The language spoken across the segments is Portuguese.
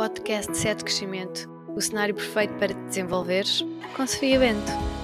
podcast 7 Crescimento, o cenário perfeito para te desenvolveres com Sofia Bento.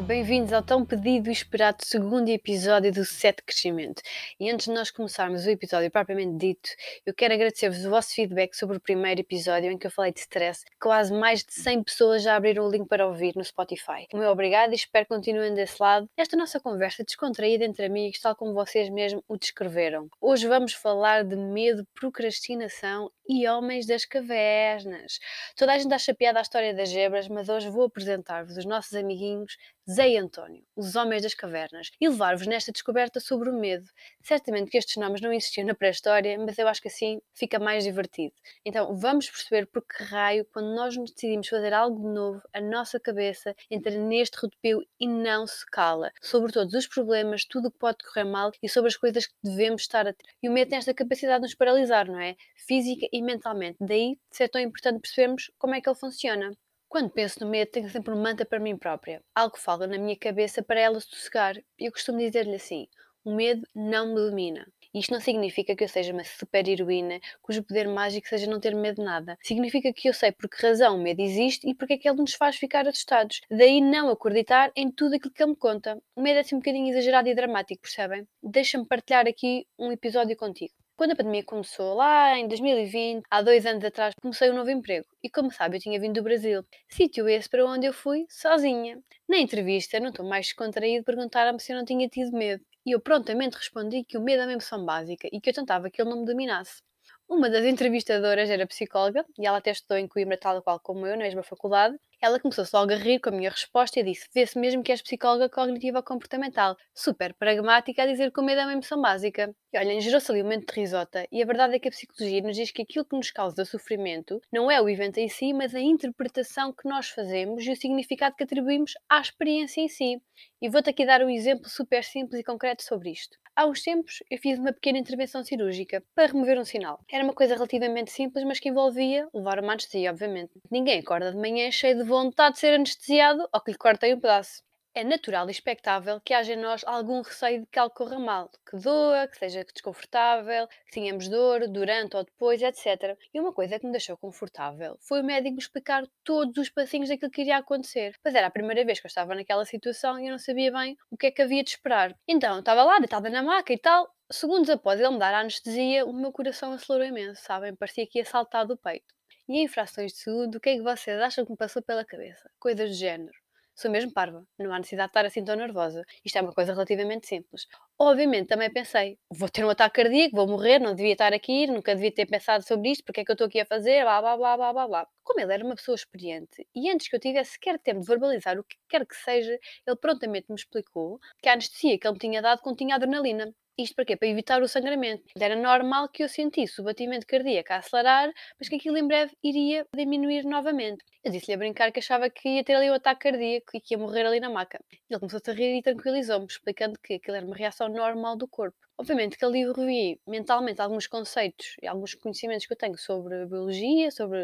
Bem-vindos ao tão pedido e esperado segundo episódio do Set Crescimento. E antes de nós começarmos o episódio propriamente dito, eu quero agradecer-vos o vosso feedback sobre o primeiro episódio em que eu falei de stress. Quase mais de 100 pessoas já abriram o link para ouvir no Spotify. O meu obrigado e espero que continuem desse lado. Esta nossa conversa descontraída entre amigos, tal como vocês mesmo o descreveram. Hoje vamos falar de medo, procrastinação e homens das cavernas. Toda a gente acha piada a história das zebras, mas hoje vou apresentar-vos os nossos amiguinhos Zé António, os Homens das Cavernas, e levar-vos nesta descoberta sobre o medo. Certamente que estes nomes não existiam na pré-história, mas eu acho que assim fica mais divertido. Então vamos perceber por que raio, quando nós decidimos fazer algo de novo, a nossa cabeça entra neste rodopio e não se cala. Sobre todos os problemas, tudo o que pode correr mal e sobre as coisas que devemos estar a ter. E o medo tem esta capacidade de nos paralisar, não é? Física e mentalmente. Daí ser tão importante percebermos como é que ele funciona. Quando penso no medo, tenho sempre um manta para mim própria. Algo fala na minha cabeça para ela sossegar. Eu costumo dizer-lhe assim: o medo não me domina. Isto não significa que eu seja uma super heroína cujo poder mágico seja não ter medo de nada. Significa que eu sei por que razão o medo existe e porque é que ele nos faz ficar assustados. Daí não acreditar em tudo aquilo que ele me conta. O medo é assim um bocadinho exagerado e dramático, percebem? Deixa-me partilhar aqui um episódio contigo. Quando a pandemia começou, lá em 2020, há dois anos atrás, comecei um novo emprego. E como sabe, eu tinha vindo do Brasil. Sítio esse para onde eu fui sozinha. Na entrevista, não estou mais descontraído, perguntaram-me se eu não tinha tido medo. E eu prontamente respondi que o medo é uma emoção básica e que eu tentava que ele não me dominasse. Uma das entrevistadoras era psicóloga e ela até estudou em Coimbra, tal qual como eu, na mesma faculdade. Ela começou-se logo a rir com a minha resposta e disse: Vê-se mesmo que és psicóloga cognitiva comportamental, super pragmática a dizer que o medo é uma emoção básica. E olhem, gerou-se ali um momento de risota, e a verdade é que a psicologia nos diz que aquilo que nos causa sofrimento não é o evento em si, mas a interpretação que nós fazemos e o significado que atribuímos à experiência em si. E vou-te aqui dar um exemplo super simples e concreto sobre isto. Há uns tempos eu fiz uma pequena intervenção cirúrgica para remover um sinal. Era uma coisa relativamente simples, mas que envolvia levar uma anestesia, obviamente. Ninguém acorda de manhã cheio de vontade de ser anestesiado ou que lhe cortem um pedaço é natural e expectável que haja em nós algum receio de que algo corra mal, que doa, que seja desconfortável, que tenhamos dor durante ou depois, etc. E uma coisa que me deixou confortável foi o médico me explicar todos os passinhos daquilo que iria acontecer. Pois era a primeira vez que eu estava naquela situação e eu não sabia bem o que é que havia de esperar. Então, eu estava lá, deitada na maca e tal. Segundos após ele me dar a anestesia, o meu coração acelerou imenso, sabem? Parecia que ia saltar do peito. E em frações de segundo, o que é que vocês acham que me passou pela cabeça? Coisas do género sou mesmo parva, não há necessidade de estar assim tão nervosa. Isto é uma coisa relativamente simples. Obviamente também pensei, vou ter um ataque cardíaco, vou morrer, não devia estar aqui, nunca devia ter pensado sobre isto, porque é que eu estou aqui a fazer, blá blá blá blá blá blá. Como ele era uma pessoa experiente e antes que eu tivesse sequer tempo de verbalizar o que quer que seja, ele prontamente me explicou que a anestesia que ele me tinha dado continha adrenalina. Isto para quê? Para evitar o sangramento. Era normal que eu sentisse o batimento cardíaco a acelerar, mas que aquilo em breve iria diminuir novamente. Eu disse-lhe a brincar que achava que ia ter ali um ataque cardíaco e que ia morrer ali na maca. Ele começou-se a rir e tranquilizou-me, explicando que aquilo era uma reação normal do corpo. Obviamente que ali eu revi mentalmente alguns conceitos e alguns conhecimentos que eu tenho sobre a biologia, sobre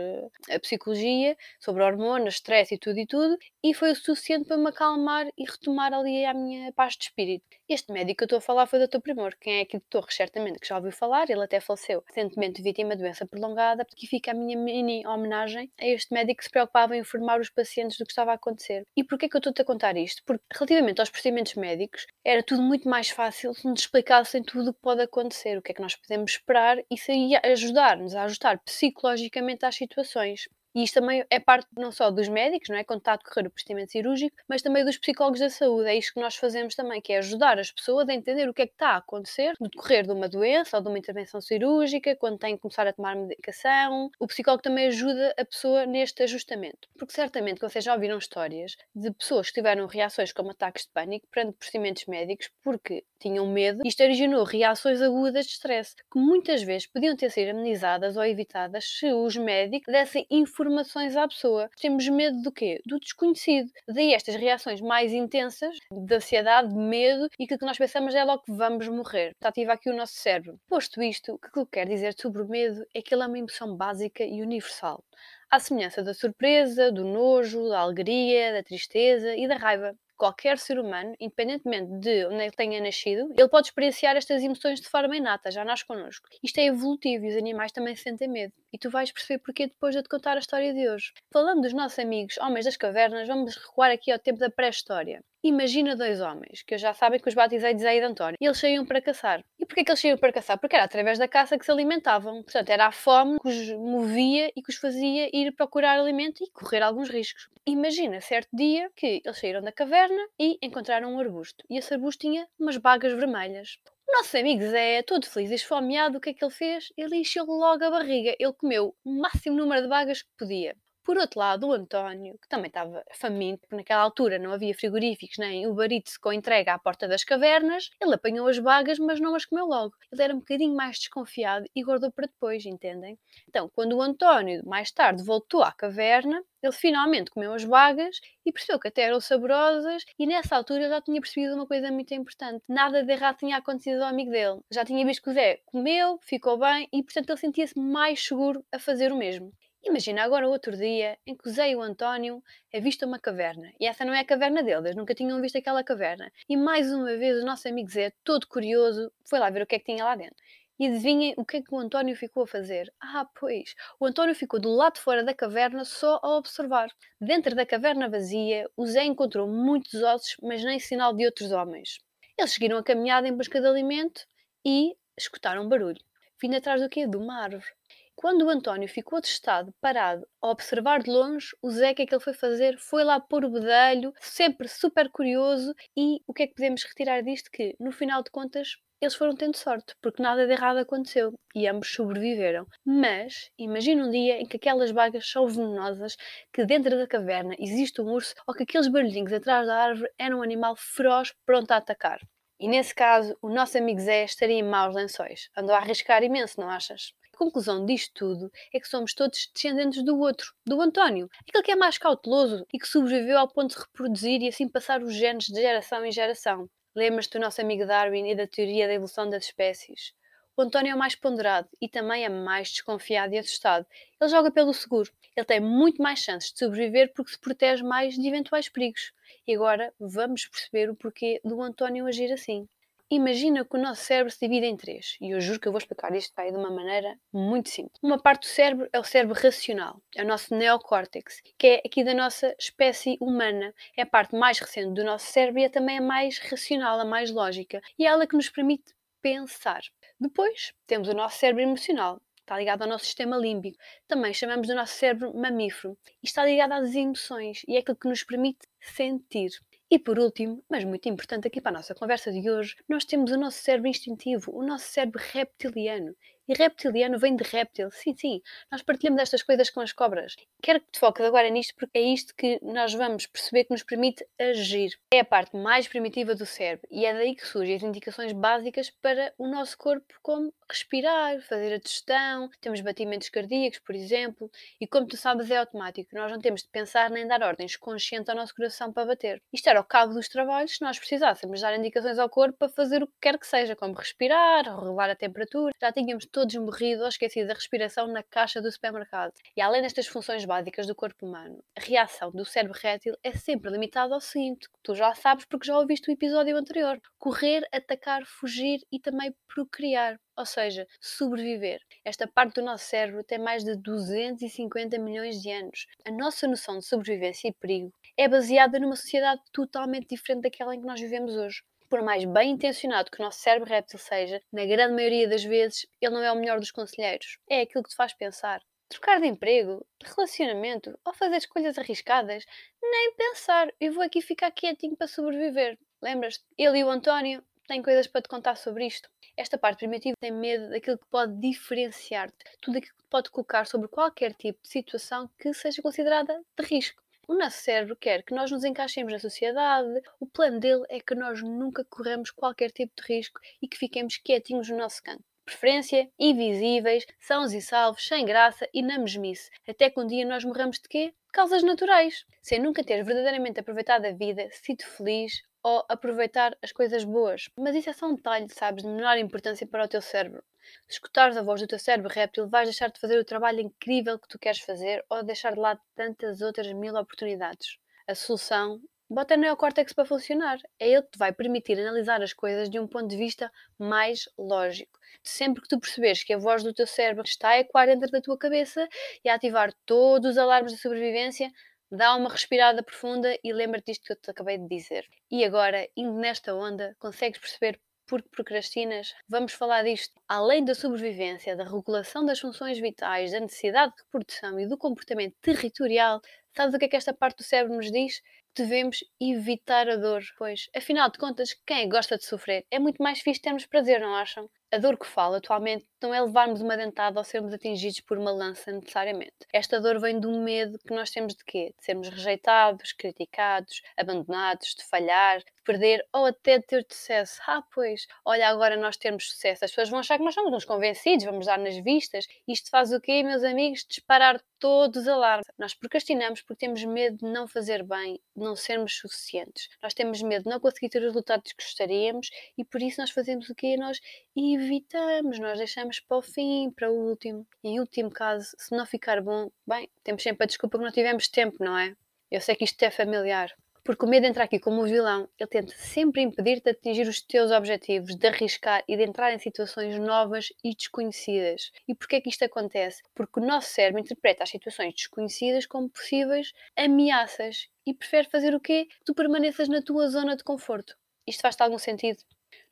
a psicologia, sobre hormonas, stress e tudo e tudo, e foi o suficiente para me acalmar e retomar ali a minha paz de espírito. Este médico que eu estou a falar foi o Dr. Primor, quem é aqui de Torres, certamente, que já ouviu falar, ele até faleceu recentemente vítima de doença prolongada, porque fica a minha mini homenagem a este médico que se preocupava em informar os pacientes do que estava a acontecer. E porquê que eu estou-te a contar isto? Porque relativamente aos procedimentos médicos, era tudo muito mais fácil se nos explicassem tudo o que pode acontecer, o que é que nós podemos esperar, e ia ajudar-nos a ajustar psicologicamente às situações. E isto também é parte não só dos médicos, não é? Quando está a decorrer o procedimento cirúrgico, mas também dos psicólogos da saúde. É isto que nós fazemos também, que é ajudar as pessoas a entender o que é que está a acontecer no decorrer de uma doença ou de uma intervenção cirúrgica, quando tem que começar a tomar medicação. O psicólogo também ajuda a pessoa neste ajustamento. Porque certamente vocês já ouviram histórias de pessoas que tiveram reações como ataques de pânico perante procedimentos médicos porque tinham medo. Isto originou reações agudas de stress, que muitas vezes podiam ter sido amenizadas ou evitadas se os médicos dessem informações à pessoa. Temos medo do quê? Do desconhecido. Daí estas reações mais intensas de ansiedade, de medo e que nós pensamos é logo que vamos morrer. Está ativo aqui o nosso cérebro. Posto isto, o que eu quero dizer sobre o medo é que ele é uma emoção básica e universal. À semelhança da surpresa, do nojo, da alegria, da tristeza e da raiva qualquer ser humano, independentemente de onde ele tenha nascido, ele pode experienciar estas emoções de forma inata, já nasce connosco. Isto é evolutivo e os animais também sentem medo. E tu vais perceber porquê depois de te contar a história de hoje. Falando dos nossos amigos homens das cavernas, vamos recuar aqui ao tempo da pré-história. Imagina dois homens, que já sabem que os batizei de Zé e de António, e eles saíam para caçar. E porquê que eles saíam para caçar? Porque era através da caça que se alimentavam. Portanto, era a fome que os movia e que os fazia ir procurar alimento e correr alguns riscos. Imagina certo dia que eles saíram da caverna e encontraram um arbusto. E esse arbusto tinha umas bagas vermelhas. O nosso amigo Zé, todo feliz e esfomeado, o que é que ele fez? Ele encheu logo a barriga. Ele comeu o máximo número de bagas que podia. Por outro lado, o António, que também estava faminto, porque naquela altura não havia frigoríficos nem Uber Eats com entrega à porta das cavernas, ele apanhou as bagas, mas não as comeu logo. Ele era um bocadinho mais desconfiado e guardou para depois, entendem? Então, quando o António mais tarde voltou à caverna, ele finalmente comeu as bagas e percebeu que até eram saborosas e nessa altura já tinha percebido uma coisa muito importante. Nada de errado tinha acontecido ao amigo dele. Já tinha visto que o Zé comeu, ficou bem e portanto ele sentia-se mais seguro a fazer o mesmo. Imagina agora outro dia em que o Zé e o António avistam uma caverna. E essa não é a caverna deles, eles nunca tinham visto aquela caverna. E mais uma vez o nosso amigo Zé, todo curioso, foi lá ver o que é que tinha lá dentro. E adivinhem o que é que o António ficou a fazer? Ah, pois, o António ficou do lado de fora da caverna só a observar. Dentro da caverna vazia, o Zé encontrou muitos ossos, mas nem sinal de outros homens. Eles seguiram a caminhada em busca de alimento e escutaram um barulho. Vindo atrás do quê? De uma árvore. Quando o António ficou testado, parado, a observar de longe, o Zé, que é que ele foi fazer? Foi lá pôr o bedelho, sempre super curioso, e o que é que podemos retirar disto? Que, no final de contas, eles foram tendo sorte, porque nada de errado aconteceu e ambos sobreviveram. Mas imagina um dia em que aquelas bagas são venenosas, que dentro da caverna existe um urso ou que aqueles barulhinhos atrás da árvore eram um animal feroz pronto a atacar. E nesse caso, o nosso amigo Zé estaria em maus lençóis. Andou a arriscar imenso, não achas? Conclusão disto tudo é que somos todos descendentes do outro, do António, aquele que é mais cauteloso e que sobreviveu ao ponto de reproduzir e assim passar os genes de geração em geração. Lembras-te do nosso amigo Darwin e da teoria da evolução das espécies? O António é o mais ponderado e também é mais desconfiado e assustado. Ele joga pelo seguro. Ele tem muito mais chances de sobreviver porque se protege mais de eventuais perigos. E agora vamos perceber o porquê do António agir assim. Imagina que o nosso cérebro se divide em três, e eu juro que eu vou explicar isto aí de uma maneira muito simples. Uma parte do cérebro é o cérebro racional, é o nosso neocórtex, que é aqui da nossa espécie humana. É a parte mais recente do nosso cérebro e é também a mais racional, a mais lógica, e é ela que nos permite pensar. Depois temos o nosso cérebro emocional, está ligado ao nosso sistema límbico. Também chamamos o nosso cérebro mamífero e está ligado às emoções e é aquilo que nos permite sentir. E por último, mas muito importante aqui para a nossa conversa de hoje, nós temos o nosso cérebro instintivo, o nosso cérebro reptiliano. E reptiliano vem de réptil. Sim, sim, nós partilhamos estas coisas com as cobras. Quero que te foques agora nisto porque é isto que nós vamos perceber que nos permite agir. É a parte mais primitiva do cérebro e é daí que surgem as indicações básicas para o nosso corpo, como respirar, fazer a digestão, temos batimentos cardíacos, por exemplo, e como tu sabes é automático. Nós não temos de pensar nem dar ordens conscientes ao nosso coração para bater. Isto era ao cabo dos trabalhos se nós precisássemos dar indicações ao corpo para fazer o que quer que seja, como respirar, regular a temperatura. Já tínhamos todos morrido ou esquecido da respiração na caixa do supermercado. E além destas funções básicas do corpo humano, a reação do cérebro réptil é sempre limitada ao seguinte, que tu já sabes porque já ouviste o episódio anterior: correr, atacar, fugir e também procriar ou seja, sobreviver. Esta parte do nosso cérebro tem mais de 250 milhões de anos. A nossa noção de sobrevivência e perigo é baseada numa sociedade totalmente diferente daquela em que nós vivemos hoje por mais bem intencionado que o nosso cérebro réptil seja, na grande maioria das vezes, ele não é o melhor dos conselheiros. É aquilo que te faz pensar. Trocar de emprego, de relacionamento ou fazer escolhas arriscadas, nem pensar. Eu vou aqui ficar quietinho para sobreviver. Lembras-te? Ele e o António têm coisas para te contar sobre isto. Esta parte primitiva tem medo daquilo que pode diferenciar-te, tudo aquilo que pode colocar sobre qualquer tipo de situação que seja considerada de risco. O nosso cérebro quer que nós nos encaixemos na sociedade, o plano dele é que nós nunca corremos qualquer tipo de risco e que fiquemos quietinhos no nosso canto. Preferência, invisíveis, sãos e salvos, sem graça e na mesmice, até que um dia nós morramos de quê? De causas naturais. Sem nunca ter verdadeiramente aproveitado a vida, sido feliz ou aproveitar as coisas boas. Mas isso é só um detalhe, sabes, de menor importância para o teu cérebro. Se escutares a voz do teu cérebro réptil, vais deixar de fazer o trabalho incrível que tu queres fazer ou deixar de lado tantas outras mil oportunidades. A solução Bota neocórtex para funcionar. É ele que te vai permitir analisar as coisas de um ponto de vista mais lógico. Sempre que tu perceberes que a voz do teu cérebro está a ecoar dentro da tua cabeça e a ativar todos os alarmes de sobrevivência, dá uma respirada profunda e lembra-te disto que eu te acabei de dizer. E agora, indo nesta onda, consegues perceber porque procrastinas? Vamos falar disto. Além da sobrevivência, da regulação das funções vitais, da necessidade de reprodução e do comportamento territorial, sabes o que é que esta parte do cérebro nos diz? devemos evitar a dor, pois, afinal de contas, quem gosta de sofrer é muito mais fixe termos prazer, não acham? A dor que falo atualmente não é levarmos uma dentada ou sermos atingidos por uma lança necessariamente. Esta dor vem do medo que nós temos de quê? De sermos rejeitados, criticados, abandonados, de falhar, perder ou até ter sucesso. Ah, pois, olha, agora nós temos sucesso. As pessoas vão achar que nós somos uns convencidos, vamos dar nas vistas. Isto faz o quê, meus amigos? Disparar todos os alarmes. Nós procrastinamos porque temos medo de não fazer bem, de não sermos suficientes. Nós temos medo de não conseguir ter os resultados que gostaríamos e por isso nós fazemos o quê? Nós evitamos, nós deixamos para o fim, para o último. E em último caso, se não ficar bom, bem, temos sempre a desculpa que não tivemos tempo, não é? Eu sei que isto é familiar. Porque o medo de entrar aqui como um vilão, ele tenta sempre impedir-te de atingir os teus objetivos, de arriscar e de entrar em situações novas e desconhecidas. E porquê é que isto acontece? Porque o nosso cérebro interpreta as situações desconhecidas como possíveis ameaças e prefere fazer o quê? Tu permaneças na tua zona de conforto. Isto faz-te algum sentido?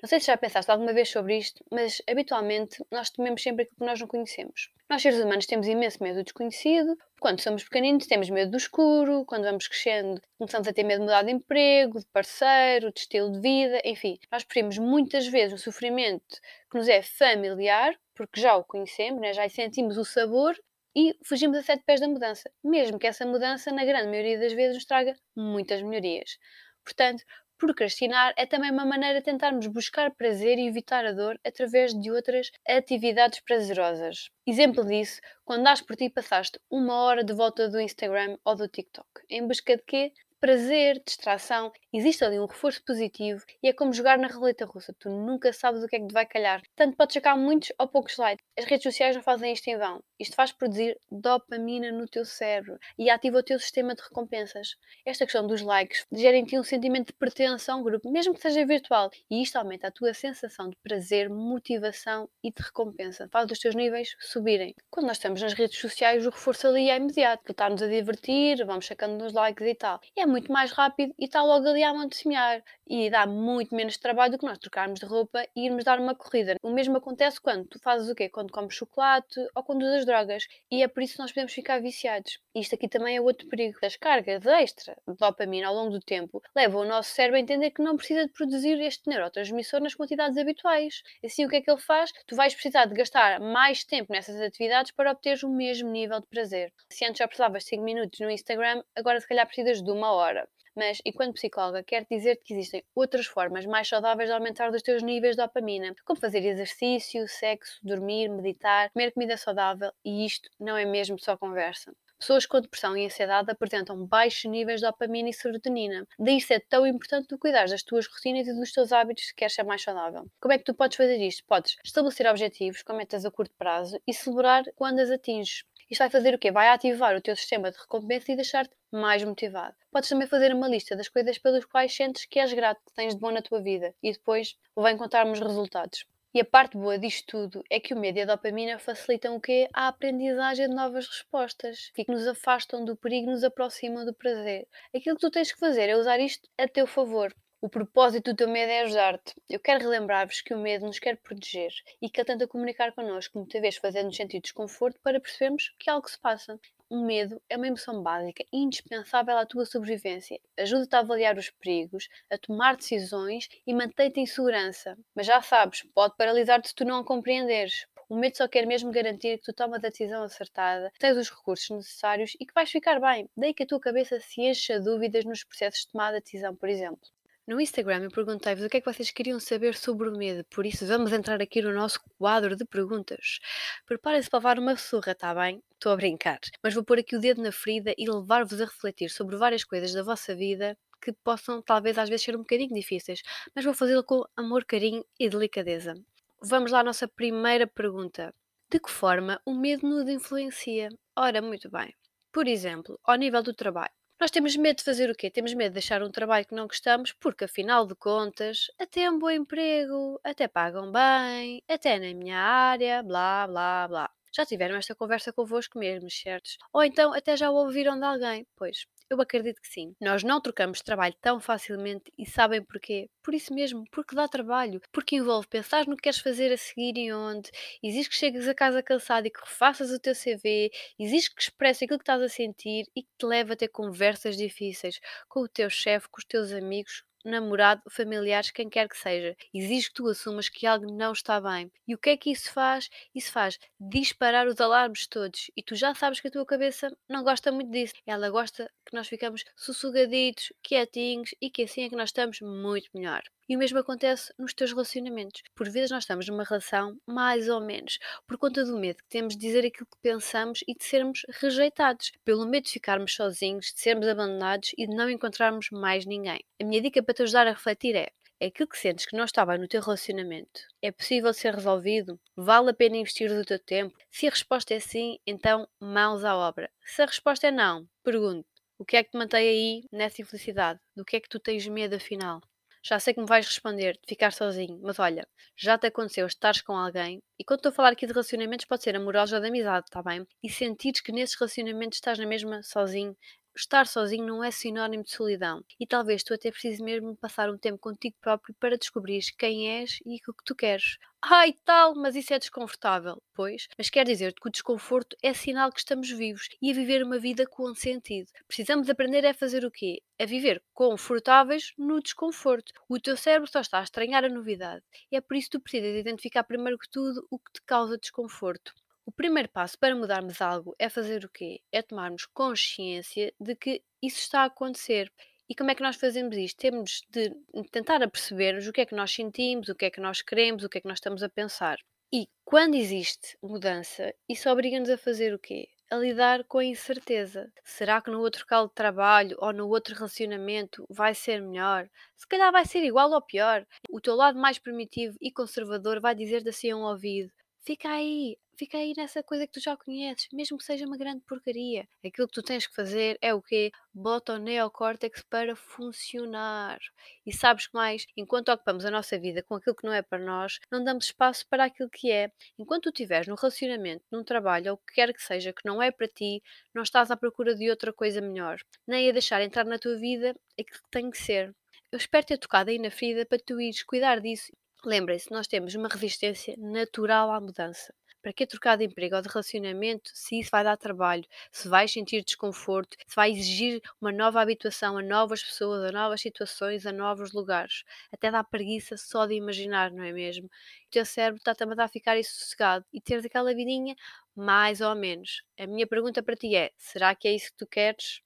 Não sei se já pensaste alguma vez sobre isto, mas habitualmente nós tememos sempre aquilo que nós não conhecemos. Nós, seres humanos, temos imenso medo do desconhecido. Quando somos pequeninos, temos medo do escuro. Quando vamos crescendo, começamos a ter medo de mudar de emprego, de parceiro, de estilo de vida. Enfim, nós preferimos muitas vezes o sofrimento que nos é familiar, porque já o conhecemos, né? já sentimos o sabor, e fugimos a sete pés da mudança, mesmo que essa mudança, na grande maioria das vezes, nos traga muitas melhorias. Portanto, Procrastinar é também uma maneira de tentarmos buscar prazer e evitar a dor através de outras atividades prazerosas. Exemplo disso, quando dás por ti passaste uma hora de volta do Instagram ou do TikTok. Em busca de quê? prazer, distração, existe ali um reforço positivo e é como jogar na roleta russa, tu nunca sabes o que é que te vai calhar. Tanto pode chegar muitos ou poucos likes. As redes sociais não fazem isto em vão. Isto faz produzir dopamina no teu cérebro e ativa o teu sistema de recompensas. Esta questão dos likes gera em ti um sentimento de pertença a um grupo, mesmo que seja virtual, e isto aumenta a tua sensação de prazer, motivação e de recompensa. Faz os teus níveis subirem. Quando nós estamos nas redes sociais, o reforço ali é imediato, está-nos a divertir, vamos sacando nos likes e tal. E é muito mais rápido e está logo ali mão de semear. E dá muito menos trabalho do que nós trocarmos de roupa e irmos dar uma corrida. O mesmo acontece quando tu fazes o quê? Quando comes chocolate ou quando usas drogas. E é por isso que nós podemos ficar viciados. Isto aqui também é outro perigo. As cargas extra de dopamina ao longo do tempo levam o nosso cérebro a entender que não precisa de produzir este neurotransmissor nas quantidades habituais. Assim, o que é que ele faz? Tu vais precisar de gastar mais tempo nessas atividades para obteres o mesmo nível de prazer. Se antes já precisavas de 5 minutos no Instagram, agora se calhar precisas de uma hora. Mas, enquanto psicóloga, quero dizer que existem outras formas mais saudáveis de aumentar os teus níveis de dopamina, como fazer exercício, sexo, dormir, meditar, comer comida saudável, e isto não é mesmo só conversa. Pessoas com depressão e ansiedade apresentam baixos níveis de dopamina e serotonina. Daí é tão importante tu cuidar das tuas rotinas e dos teus hábitos se queres ser mais saudável. Como é que tu podes fazer isto? Podes estabelecer objetivos com metas a curto prazo e celebrar quando as atinges. Isto vai fazer o quê? Vai ativar o teu sistema de recompensa e deixar-te mais motivado. Podes também fazer uma lista das coisas pelas quais sentes que és grato, que tens de bom na tua vida e depois vai encontrarmos resultados. E a parte boa disto tudo é que o medo e a dopamina facilitam o quê? A aprendizagem de novas respostas, que nos afastam do perigo nos aproximam do prazer. Aquilo que tu tens que fazer é usar isto a teu favor. O propósito do teu medo é ajudar-te. Eu quero relembrar-vos que o medo nos quer proteger e que ele tenta comunicar connosco, muitas vezes fazendo-nos sentir desconforto para percebermos que algo se passa. O medo é uma emoção básica indispensável à tua sobrevivência. Ajuda-te a avaliar os perigos, a tomar decisões e mantém-te em segurança. Mas já sabes, pode paralisar-te se tu não a compreenderes. O medo só quer mesmo garantir que tu tomas a decisão acertada, tens os recursos necessários e que vais ficar bem. Daí que a tua cabeça se encha de dúvidas nos processos de tomada de decisão, por exemplo. No Instagram eu perguntei-vos o que é que vocês queriam saber sobre o medo, por isso vamos entrar aqui no nosso quadro de perguntas. Preparem-se para levar uma surra, tá bem? Estou a brincar. Mas vou pôr aqui o dedo na ferida e levar-vos a refletir sobre várias coisas da vossa vida que possam talvez às vezes ser um bocadinho difíceis, mas vou fazê-lo com amor, carinho e delicadeza. Vamos lá à nossa primeira pergunta. De que forma o medo nos influencia? Ora, muito bem. Por exemplo, ao nível do trabalho. Nós temos medo de fazer o quê? Temos medo de deixar um trabalho que não gostamos, porque afinal de contas, até é um bom emprego, até pagam bem, até na minha área, blá blá blá. Já tiveram esta conversa convosco mesmos, certos? Ou então até já o ouviram de alguém? Pois, eu acredito que sim. Nós não trocamos trabalho tão facilmente e sabem porquê? Por isso mesmo, porque dá trabalho, porque envolve pensar no que queres fazer a seguir e onde, exige que chegues a casa cansado e que refaças o teu CV, exige que expresses aquilo que estás a sentir e que te leve a ter conversas difíceis com o teu chefe, com os teus amigos, namorado, familiares, quem quer que seja. Exige que tu assumas que algo não está bem. E o que é que isso faz? Isso faz disparar os alarmes todos. E tu já sabes que a tua cabeça não gosta muito disso. Ela gosta que nós ficamos sossegaditos, quietinhos e que assim é que nós estamos muito melhor. E o mesmo acontece nos teus relacionamentos. Por vezes nós estamos numa relação mais ou menos por conta do medo que temos de dizer aquilo que pensamos e de sermos rejeitados, pelo medo de ficarmos sozinhos, de sermos abandonados e de não encontrarmos mais ninguém. A minha dica para te ajudar a refletir é: é aquilo que sentes que não está bem no teu relacionamento? É possível ser resolvido? Vale a pena investir o teu tempo? Se a resposta é sim, então mãos à obra. Se a resposta é não, pergunto: o que é que te mantém aí nessa infelicidade? Do que é que tu tens medo afinal? Já sei que me vais responder de ficar sozinho, mas olha, já te aconteceu estares com alguém, e quando estou a falar aqui de relacionamentos, pode ser amoroso ou de amizade, tá bem? E sentires que nesses relacionamentos estás na mesma sozinho, estar sozinho não é sinónimo de solidão. E talvez tu até precises mesmo passar um tempo contigo próprio para descobrir quem és e o que tu queres. Ai, tal, mas isso é desconfortável. Pois, mas quer dizer que o desconforto é sinal que estamos vivos e a viver uma vida com sentido. Precisamos aprender a fazer o quê? A viver confortáveis no desconforto. O teu cérebro só está a estranhar a novidade. E é por isso que tu precisas identificar primeiro que tudo o que te causa desconforto. O primeiro passo para mudarmos algo é fazer o quê? É tomarmos consciência de que isso está a acontecer. E como é que nós fazemos isto? Temos de tentar perceber o que é que nós sentimos, o que é que nós queremos, o que é que nós estamos a pensar. E quando existe mudança, isso obriga-nos a fazer o quê? A lidar com a incerteza. Será que no outro local de trabalho ou no outro relacionamento vai ser melhor? Se calhar vai ser igual ou pior. O teu lado mais primitivo e conservador vai dizer-te assim um ouvido: fica aí, fica aí nessa coisa que tu já conheces, mesmo que seja uma grande porcaria. Aquilo que tu tens que fazer é o quê? Bota o neocórtex para funcionar. E sabes que mais, enquanto ocupamos a nossa vida com aquilo que não é para nós, não damos espaço para aquilo que é. Enquanto tu estiveres num relacionamento, num trabalho, ou o que quer que seja que não é para ti, não estás à procura de outra coisa melhor. Nem a deixar entrar na tua vida aquilo que tem que ser. Eu espero ter tocado aí na ferida para tu ires cuidar disso Lembrem-se, nós temos uma resistência natural à mudança. Para que trocar de emprego ou de relacionamento se isso vai dar trabalho, se vais sentir desconforto, se vai exigir uma nova habituação a novas pessoas, a novas situações, a novos lugares? Até dá preguiça só de imaginar, não é mesmo? O teu cérebro está também a ficar sossegado e teres aquela vidinha mais ou menos. A minha pergunta para ti é: será que é isso que tu queres?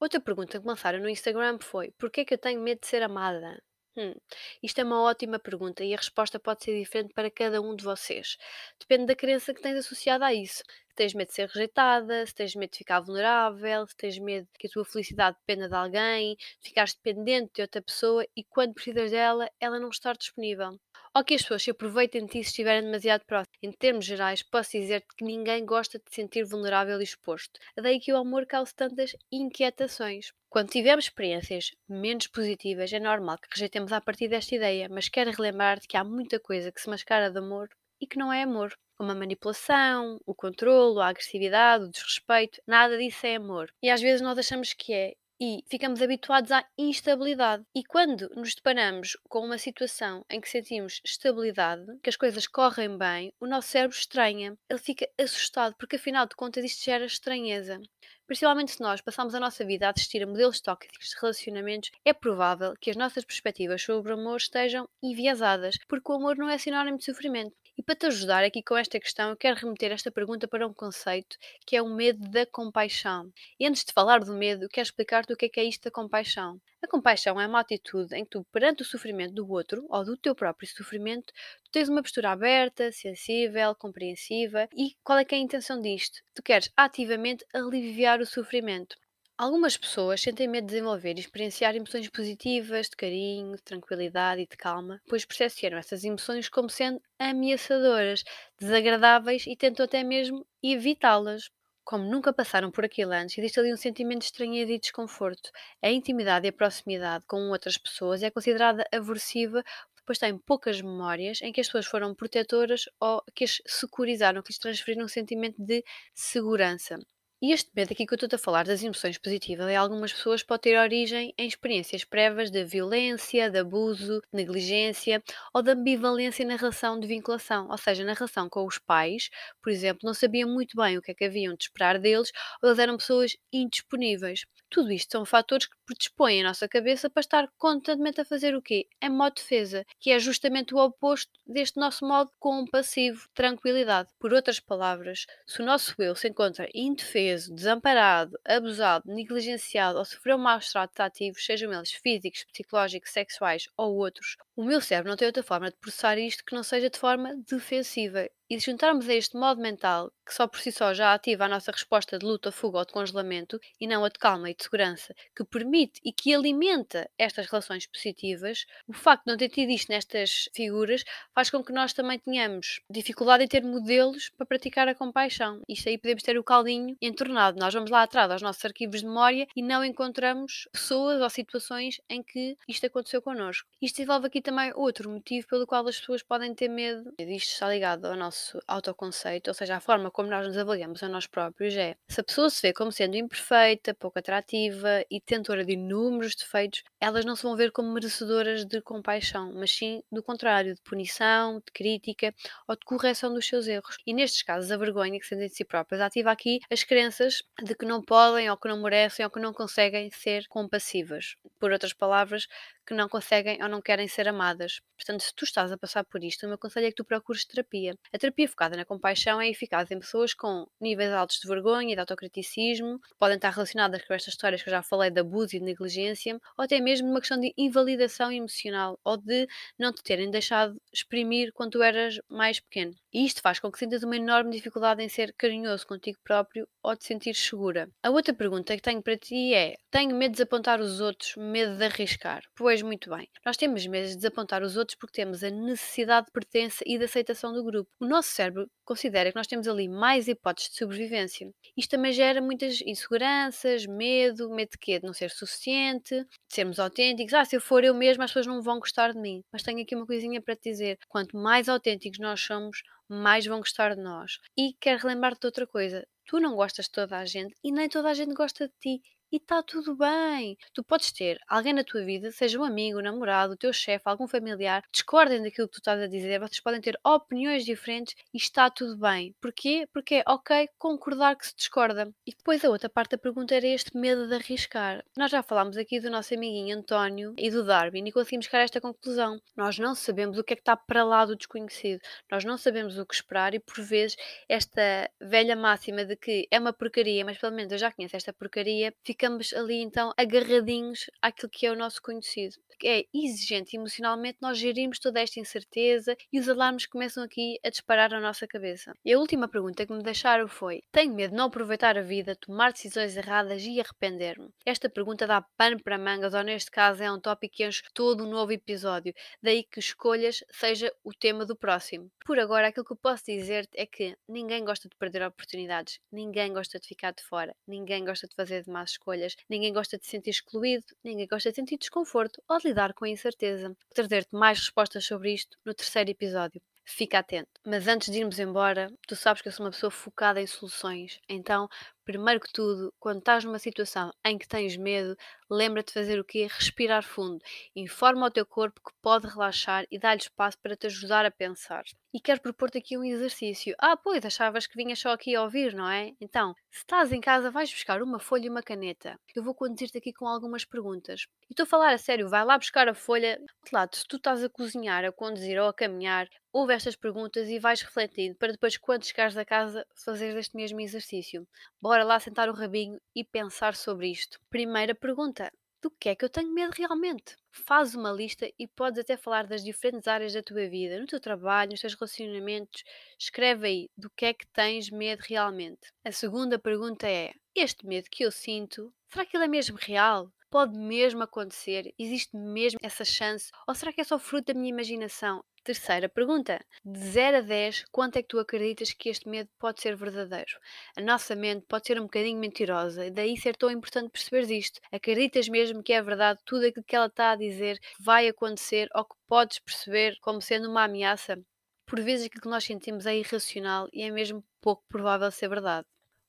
Outra pergunta que lançaram no Instagram foi: porquê é que eu tenho medo de ser amada? Hum, isto é uma ótima pergunta e a resposta pode ser diferente para cada um de vocês. Depende da crença que tens associada a isso. Se tens medo de ser rejeitada, se tens medo de ficar vulnerável, se tens medo que a tua felicidade dependa de alguém, de ficares dependente de outra pessoa e quando precisas dela, ela não estar disponível. Ou que as pessoas se aproveitem de ti se estiverem demasiado próximas. Em termos gerais, posso dizer-te que ninguém gosta de se sentir vulnerável e exposto. Daí que o amor cause tantas inquietações. Quando tivermos experiências menos positivas, é normal que rejeitemos a partir desta ideia, mas quero relembrar-te que há muita coisa que se mascara de amor e que não é amor. Como a manipulação, o controlo, a agressividade, o desrespeito, nada disso é amor. E às vezes nós achamos que é, e ficamos habituados à instabilidade. E quando nos deparamos com uma situação em que sentimos estabilidade, que as coisas correm bem, o nosso cérebro estranha, ele fica assustado, porque afinal de contas isto gera estranheza. Principalmente se nós passamos a nossa vida a assistir a modelos tóxicos de relacionamentos, é provável que as nossas perspectivas sobre o amor estejam enviesadas, porque o amor não é sinónimo de sofrimento. E para te ajudar aqui com esta questão, eu quero remeter esta pergunta para um conceito que é o medo da compaixão. E antes de falar do medo, quero explicar-te o que é, que é isto da compaixão. A compaixão é uma atitude em que tu, perante o sofrimento do outro ou do teu próprio sofrimento, tu tens uma postura aberta, sensível, compreensiva. E qual é que é a intenção disto? Tu queres ativamente aliviar o sofrimento. Algumas pessoas sentem medo de desenvolver e experienciar emoções positivas, de carinho, de tranquilidade e de calma, pois percepcionam essas emoções como sendo ameaçadoras, desagradáveis e tentam até mesmo evitá-las. Como nunca passaram por aquilo antes, existe ali um sentimento de estranheza e desconforto. A intimidade e a proximidade com outras pessoas é considerada aversiva depois têm poucas memórias em que as pessoas foram protetoras ou que as securizaram, que lhes transferiram um sentimento de segurança. E este medo aqui que eu estou a falar das emoções positivas em algumas pessoas pode ter origem em experiências prévias de violência, de abuso, de negligência ou de ambivalência na relação de vinculação, ou seja, na relação com os pais, por exemplo, não sabiam muito bem o que é que haviam de esperar deles ou eles eram pessoas indisponíveis. Tudo isto são fatores que predispõem a nossa cabeça para estar constantemente a fazer o quê? Em modo defesa, que é justamente o oposto deste nosso modo compassivo, tranquilidade. Por outras palavras, se o nosso eu se encontra indefeso, desamparado, abusado, negligenciado ou sofreu maus tratos ativos, sejam eles físicos, psicológicos, sexuais ou outros, o meu cérebro não tem outra forma de processar isto que não seja de forma defensiva e se juntarmos a este modo mental, que só por si só já ativa a nossa resposta de luta, fuga ou de congelamento, e não a de calma e de segurança, que permite e que alimenta estas relações positivas, o facto de não ter tido isto nestas figuras faz com que nós também tenhamos dificuldade em ter modelos para praticar a compaixão. Isto aí podemos ter o caldinho entornado. Nós vamos lá atrás aos nossos arquivos de memória e não encontramos pessoas ou situações em que isto aconteceu connosco. Isto envolve aqui também outro motivo pelo qual as pessoas podem ter medo. Isto está ligado ao nosso nosso autoconceito, ou seja, a forma como nós nos avaliamos a nós próprios é se a pessoa se vê como sendo imperfeita, pouco atrativa e detentora de inúmeros defeitos, elas não se vão ver como merecedoras de compaixão, mas sim do contrário, de punição, de crítica ou de correção dos seus erros. E nestes casos, a vergonha que sentem de si próprias ativa aqui as crenças de que não podem ou que não merecem ou que não conseguem ser compassivas. Por outras palavras, que não conseguem ou não querem ser amadas. Portanto, se tu estás a passar por isto, o meu conselho é que tu procures terapia. A terapia focada na compaixão é eficaz em pessoas com níveis altos de vergonha e de autocriticismo, que podem estar relacionadas com estas histórias que eu já falei de abuso e de negligência, ou até mesmo uma questão de invalidação emocional ou de não te terem deixado exprimir quando tu eras mais pequeno. E isto faz com que sintas uma enorme dificuldade em ser carinhoso contigo próprio ou te sentir segura. A outra pergunta que tenho para ti é: tenho medo de desapontar os outros, medo de arriscar? Pois Pois muito bem. Nós temos medo de desapontar os outros porque temos a necessidade de pertença e de aceitação do grupo. O nosso cérebro considera que nós temos ali mais hipóteses de sobrevivência. Isto também gera muitas inseguranças, medo, medo de quê? De não ser suficiente, de sermos autênticos. Ah, se eu for eu mesmo, as pessoas não vão gostar de mim. Mas tenho aqui uma coisinha para te dizer. Quanto mais autênticos nós somos, mais vão gostar de nós. E quero relembrar-te outra coisa. Tu não gostas de toda a gente e nem toda a gente gosta de ti e está tudo bem. Tu podes ter alguém na tua vida, seja um amigo, um namorado, o teu chefe, algum familiar, discordem daquilo que tu estás a dizer, vocês podem ter opiniões diferentes e está tudo bem. Porquê? Porque é ok concordar que se discorda. E depois a outra parte da pergunta era este medo de arriscar. Nós já falámos aqui do nosso amiguinho António e do Darwin e conseguimos chegar a esta conclusão. Nós não sabemos o que é que está para lá do desconhecido. Nós não sabemos o que esperar e por vezes esta velha máxima de que é uma porcaria, mas pelo menos eu já conheço esta porcaria, fica ficamos ali então agarradinhos àquilo que é o nosso conhecido. É exigente emocionalmente nós gerirmos toda esta incerteza e os alarmes começam aqui a disparar na nossa cabeça. E a última pergunta que me deixaram foi: Tenho medo de não aproveitar a vida, tomar decisões erradas e arrepender-me? Esta pergunta dá pano para mangas, ou neste caso é um tópico que enche todo um novo episódio, daí que escolhas seja o tema do próximo. Por agora, aquilo que eu posso dizer-te é que ninguém gosta de perder oportunidades, ninguém gosta de ficar de fora, ninguém gosta de fazer demais escolhas escolhas. Ninguém gosta de se sentir excluído, ninguém gosta de sentir desconforto ou de lidar com a incerteza. Vou trazer-te mais respostas sobre isto no terceiro episódio. Fica atento. Mas antes de irmos embora, tu sabes que eu sou uma pessoa focada em soluções. Então, primeiro que tudo, quando estás numa situação em que tens medo, lembra-te de fazer o quê? Respirar fundo. Informa ao teu corpo que pode relaxar e dar-lhe espaço para te ajudar a pensar. E quero propor-te aqui um exercício. Ah, pois, achavas que vinhas só aqui a ouvir, não é? Então, se estás em casa, vais buscar uma folha e uma caneta. Eu vou conduzir-te aqui com algumas perguntas. E estou a falar a sério, vai lá buscar a folha. De lado, se tu estás a cozinhar, a conduzir ou a caminhar, ouve estas perguntas e vais refletindo para depois, quando chegares a casa, fazer este mesmo exercício. Bora lá sentar o rabinho e pensar sobre isto. Primeira pergunta: do que é que eu tenho medo realmente? Faz uma lista e podes até falar das diferentes áreas da tua vida, no teu trabalho, nos teus relacionamentos. Escreve aí do que é que tens medo realmente. A segunda pergunta é: este medo que eu sinto, será que ele é mesmo real? Pode mesmo acontecer? Existe mesmo essa chance? Ou será que é só fruto da minha imaginação? Terceira pergunta: de 0 a 10, quanto é que tu acreditas que este medo pode ser verdadeiro? A nossa mente pode ser um bocadinho mentirosa e daí ser tão importante perceber isto. Acreditas mesmo que é verdade tudo aquilo que ela está a dizer vai acontecer ou que podes perceber como sendo uma ameaça? Por vezes aquilo que nós sentimos é irracional e é mesmo pouco provável ser verdade.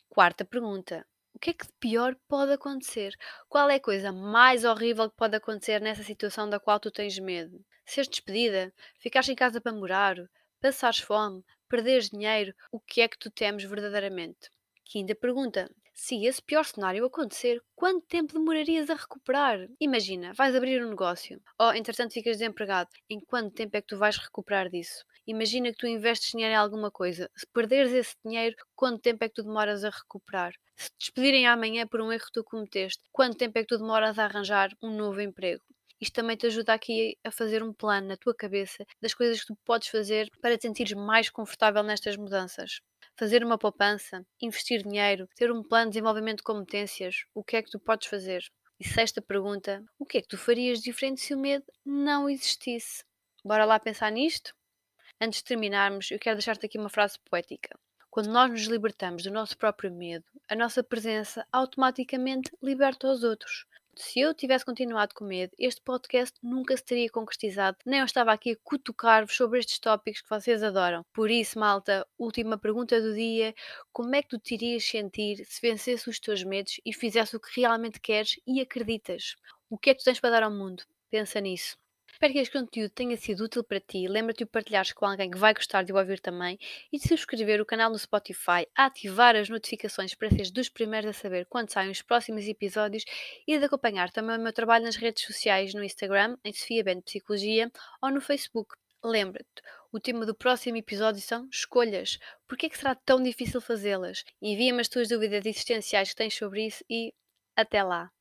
Quarta pergunta: o que é que de pior pode acontecer? Qual é a coisa mais horrível que pode acontecer nessa situação da qual tu tens medo? Seres despedida? Ficares em casa para morar? Passares fome? Perderes dinheiro? O que é que tu temes verdadeiramente? Quinta pergunta. Se esse pior cenário acontecer, quanto tempo demorarias a recuperar? Imagina, vais abrir um negócio, ou entretanto ficas desempregado. Em quanto tempo é que tu vais recuperar disso? Imagina que tu investes dinheiro em alguma coisa. Se perderes esse dinheiro, quanto tempo é que tu demoras a recuperar? Se te despedirem amanhã por um erro que tu cometeste, quanto tempo é que tu demoras a arranjar um novo emprego? Isto também te ajuda aqui a fazer um plano na tua cabeça das coisas que tu podes fazer para te sentires mais confortável nestas mudanças. Fazer uma poupança, investir dinheiro, ter um plano de desenvolvimento de competências, o que é que tu podes fazer? E sexta pergunta: o que é que tu farias diferente se o medo não existisse? Bora lá pensar nisto? Antes de terminarmos, eu quero deixar-te aqui uma frase poética. Quando nós nos libertamos do nosso próprio medo, a nossa presença automaticamente liberta os outros. Se eu tivesse continuado com medo, este podcast nunca se teria concretizado, nem eu estava aqui a cutucar-vos sobre estes tópicos que vocês adoram. Por isso, malta, última pergunta do dia: como é que tu te irias sentir se vencesse os teus medos e fizesse o que realmente queres e acreditas? O que é que tu tens para dar ao mundo? Pensa nisso. Espero que este conteúdo tenha sido útil para ti. Lembra-te de partilhares com alguém que vai gostar de o ouvir também e de subscrever o canal no Spotify, ativar as notificações para seres dos primeiros a saber quando saem os próximos episódios e de acompanhar também o meu trabalho nas redes sociais no Instagram, em Sofia Bento Psicologia ou no Facebook. Lembra-te, o tema do próximo episódio são escolhas. Por que é que será tão difícil fazê-las? Envia-me as tuas dúvidas existenciais que tens sobre isso e até lá!